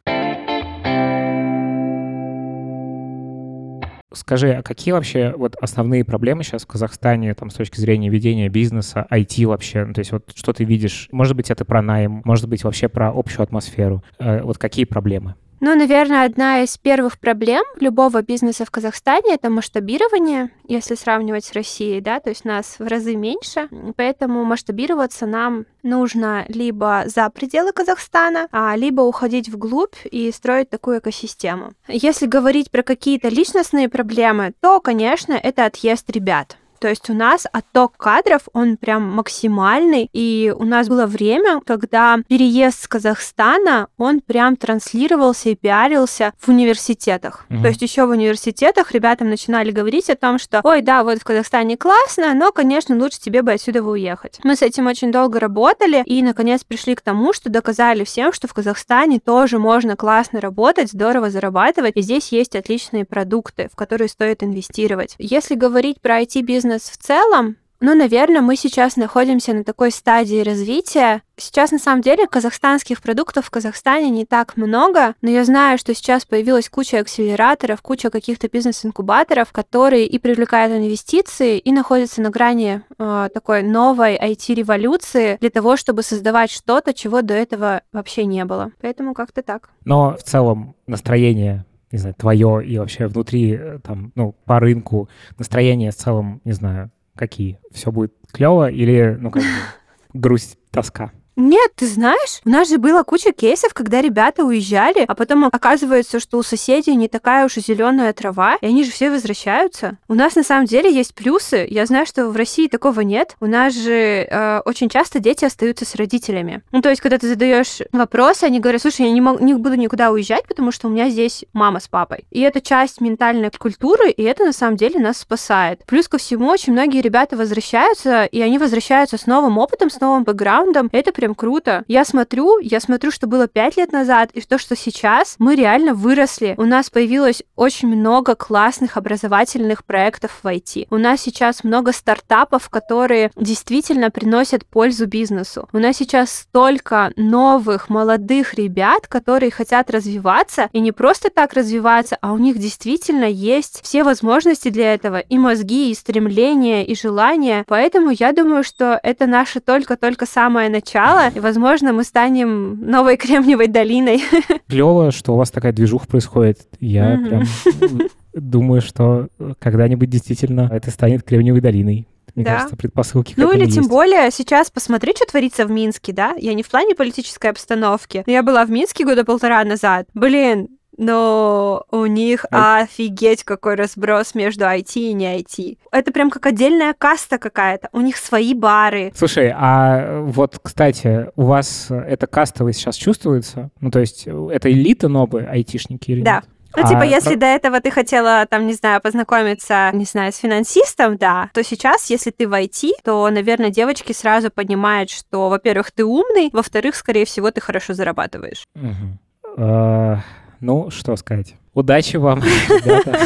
Скажи, а какие вообще вот основные проблемы сейчас в Казахстане там с точки зрения ведения бизнеса, IT вообще? Ну, то есть вот что ты видишь? Может быть, это про найм, может быть, вообще про общую атмосферу. Э, вот какие проблемы? Ну, наверное, одна из первых проблем любого бизнеса в Казахстане это масштабирование, если сравнивать с Россией, да, то есть нас в разы меньше, поэтому масштабироваться нам нужно либо за пределы Казахстана, а либо уходить вглубь и строить такую экосистему. Если говорить про какие-то личностные проблемы, то, конечно, это отъезд ребят. То есть у нас отток кадров, он прям максимальный, и у нас было время, когда переезд с Казахстана, он прям транслировался и пиарился в университетах. Mm-hmm. То есть еще в университетах ребятам начинали говорить о том, что, ой, да, вот в Казахстане классно, но, конечно, лучше тебе бы отсюда уехать. Мы с этим очень долго работали, и, наконец, пришли к тому, что доказали всем, что в Казахстане тоже можно классно работать, здорово зарабатывать, и здесь есть отличные продукты, в которые стоит инвестировать. Если говорить про IT-бизнес бизнес в целом, ну, наверное, мы сейчас находимся на такой стадии развития. Сейчас, на самом деле, казахстанских продуктов в Казахстане не так много, но я знаю, что сейчас появилась куча акселераторов, куча каких-то бизнес-инкубаторов, которые и привлекают инвестиции, и находятся на грани э, такой новой IT-революции для того, чтобы создавать что-то, чего до этого вообще не было. Поэтому как-то так. Но в целом настроение не знаю, твое и вообще внутри, э, там, ну, по рынку настроение в целом, не знаю, какие? Все будет клево или, ну, как грусть, тоска? Нет, ты знаешь, у нас же была куча кейсов, когда ребята уезжали, а потом оказывается, что у соседей не такая уж и зеленая трава, и они же все возвращаются. У нас на самом деле есть плюсы. Я знаю, что в России такого нет. У нас же э, очень часто дети остаются с родителями. Ну, то есть, когда ты задаешь вопросы, они говорят, слушай, я не, мог, не буду никуда уезжать, потому что у меня здесь мама с папой. И это часть ментальной культуры, и это на самом деле нас спасает. Плюс ко всему, очень многие ребята возвращаются, и они возвращаются с новым опытом, с новым бэкграундом. Это прям круто. Я смотрю, я смотрю, что было пять лет назад, и то, что сейчас, мы реально выросли. У нас появилось очень много классных образовательных проектов в IT. У нас сейчас много стартапов, которые действительно приносят пользу бизнесу. У нас сейчас столько новых молодых ребят, которые хотят развиваться, и не просто так развиваться, а у них действительно есть все возможности для этого, и мозги, и стремления, и желания. Поэтому я думаю, что это наше только-только самое начало, и, возможно, мы станем новой Кремниевой долиной. Клево, что у вас такая движуха происходит. Я mm-hmm. прям думаю, что когда-нибудь действительно это станет Кремниевой долиной. Мне да. кажется, предпосылки Ну или тем есть. более сейчас посмотри, что творится в Минске, да? Я не в плане политической обстановки. Но я была в Минске года полтора назад. Блин, но у них а... офигеть какой разброс между IT и не IT. Это прям как отдельная каста какая-то. У них свои бары. Слушай, а вот, кстати, у вас эта кастовость сейчас чувствуется? Ну, то есть это элита новые айтишники или да. нет? Ну, типа, а, если про... до этого ты хотела, там, не знаю, познакомиться, не знаю, с финансистом, да, то сейчас, если ты в IT, то, наверное, девочки сразу понимают, что, во-первых, ты умный, во-вторых, скорее всего, ты хорошо зарабатываешь. Угу. Ну, что сказать. Удачи вам, ребята.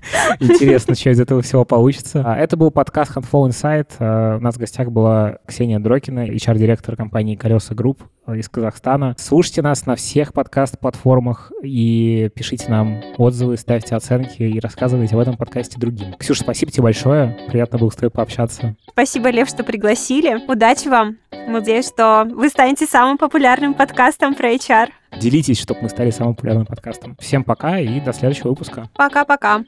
Интересно, что из этого всего получится. А, это был подкаст Handful Insight. А, у нас в гостях была Ксения Дрокина, HR-директор компании «Kolesa Group» из Казахстана. Слушайте нас на всех подкаст-платформах и пишите нам отзывы, ставьте оценки и рассказывайте об этом подкасте другим. Ксюша, спасибо тебе большое. Приятно было с тобой пообщаться. Спасибо, Лев, что пригласили. Удачи вам. Надеюсь, что вы станете самым популярным подкастом про HR. Делитесь, чтобы мы стали самым популярным подкастом. Всем пока и до следующего выпуска. Пока-пока.